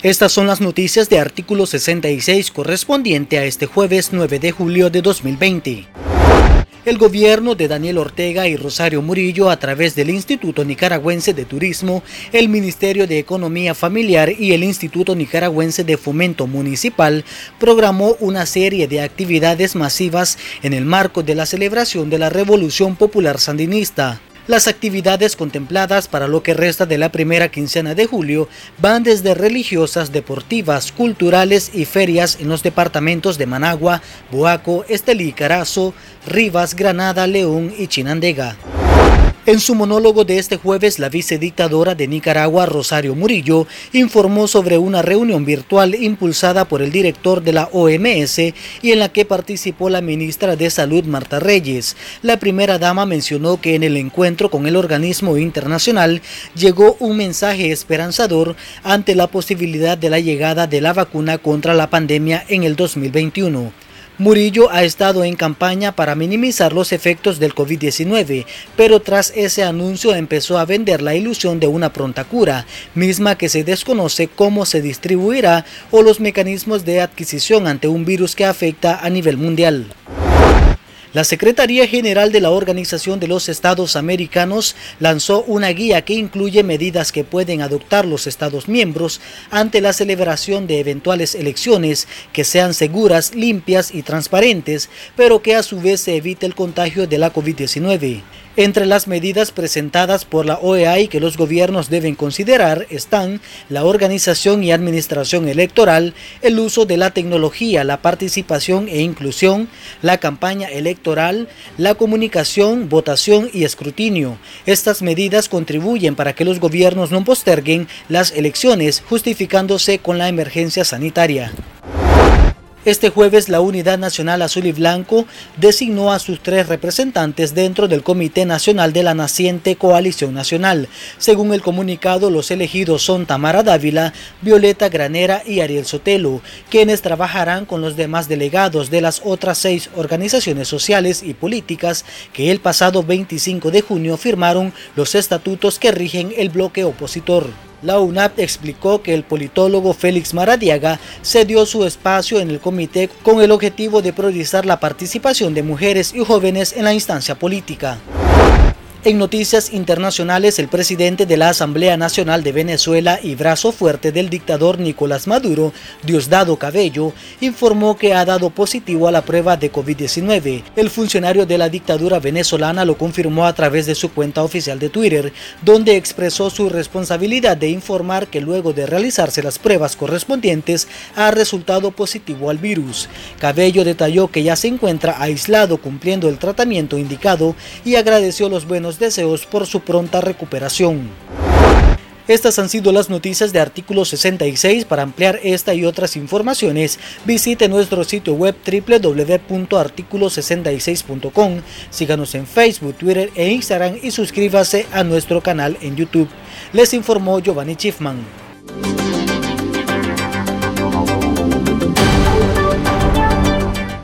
Estas son las noticias de artículo 66 correspondiente a este jueves 9 de julio de 2020. El gobierno de Daniel Ortega y Rosario Murillo, a través del Instituto Nicaragüense de Turismo, el Ministerio de Economía Familiar y el Instituto Nicaragüense de Fomento Municipal, programó una serie de actividades masivas en el marco de la celebración de la Revolución Popular Sandinista. Las actividades contempladas para lo que resta de la primera quincena de julio van desde religiosas, deportivas, culturales y ferias en los departamentos de Managua, Boaco, Estelí, Carazo, Rivas, Granada, León y Chinandega. En su monólogo de este jueves, la vicedictadora de Nicaragua, Rosario Murillo, informó sobre una reunión virtual impulsada por el director de la OMS y en la que participó la ministra de Salud, Marta Reyes. La primera dama mencionó que en el encuentro con el organismo internacional llegó un mensaje esperanzador ante la posibilidad de la llegada de la vacuna contra la pandemia en el 2021. Murillo ha estado en campaña para minimizar los efectos del COVID-19, pero tras ese anuncio empezó a vender la ilusión de una pronta cura, misma que se desconoce cómo se distribuirá o los mecanismos de adquisición ante un virus que afecta a nivel mundial. La Secretaría General de la Organización de los Estados Americanos lanzó una guía que incluye medidas que pueden adoptar los Estados miembros ante la celebración de eventuales elecciones que sean seguras, limpias y transparentes, pero que a su vez se evite el contagio de la COVID-19. Entre las medidas presentadas por la OEA y que los gobiernos deben considerar están la organización y administración electoral, el uso de la tecnología, la participación e inclusión, la campaña electoral, la comunicación, votación y escrutinio. Estas medidas contribuyen para que los gobiernos no posterguen las elecciones justificándose con la emergencia sanitaria. Este jueves la Unidad Nacional Azul y Blanco designó a sus tres representantes dentro del Comité Nacional de la naciente Coalición Nacional. Según el comunicado, los elegidos son Tamara Dávila, Violeta Granera y Ariel Sotelo, quienes trabajarán con los demás delegados de las otras seis organizaciones sociales y políticas que el pasado 25 de junio firmaron los estatutos que rigen el bloque opositor. La UNAP explicó que el politólogo Félix Maradiaga cedió su espacio en el comité con el objetivo de priorizar la participación de mujeres y jóvenes en la instancia política. En noticias internacionales, el presidente de la Asamblea Nacional de Venezuela y brazo fuerte del dictador Nicolás Maduro, Diosdado Cabello, informó que ha dado positivo a la prueba de COVID-19. El funcionario de la dictadura venezolana lo confirmó a través de su cuenta oficial de Twitter, donde expresó su responsabilidad de informar que luego de realizarse las pruebas correspondientes ha resultado positivo al virus. Cabello detalló que ya se encuentra aislado cumpliendo el tratamiento indicado y agradeció los buenos deseos por su pronta recuperación. Estas han sido las noticias de artículo 66. Para ampliar esta y otras informaciones, visite nuestro sitio web www.articulo66.com. Síganos en Facebook, Twitter e Instagram y suscríbase a nuestro canal en YouTube. Les informó Giovanni Schiffman.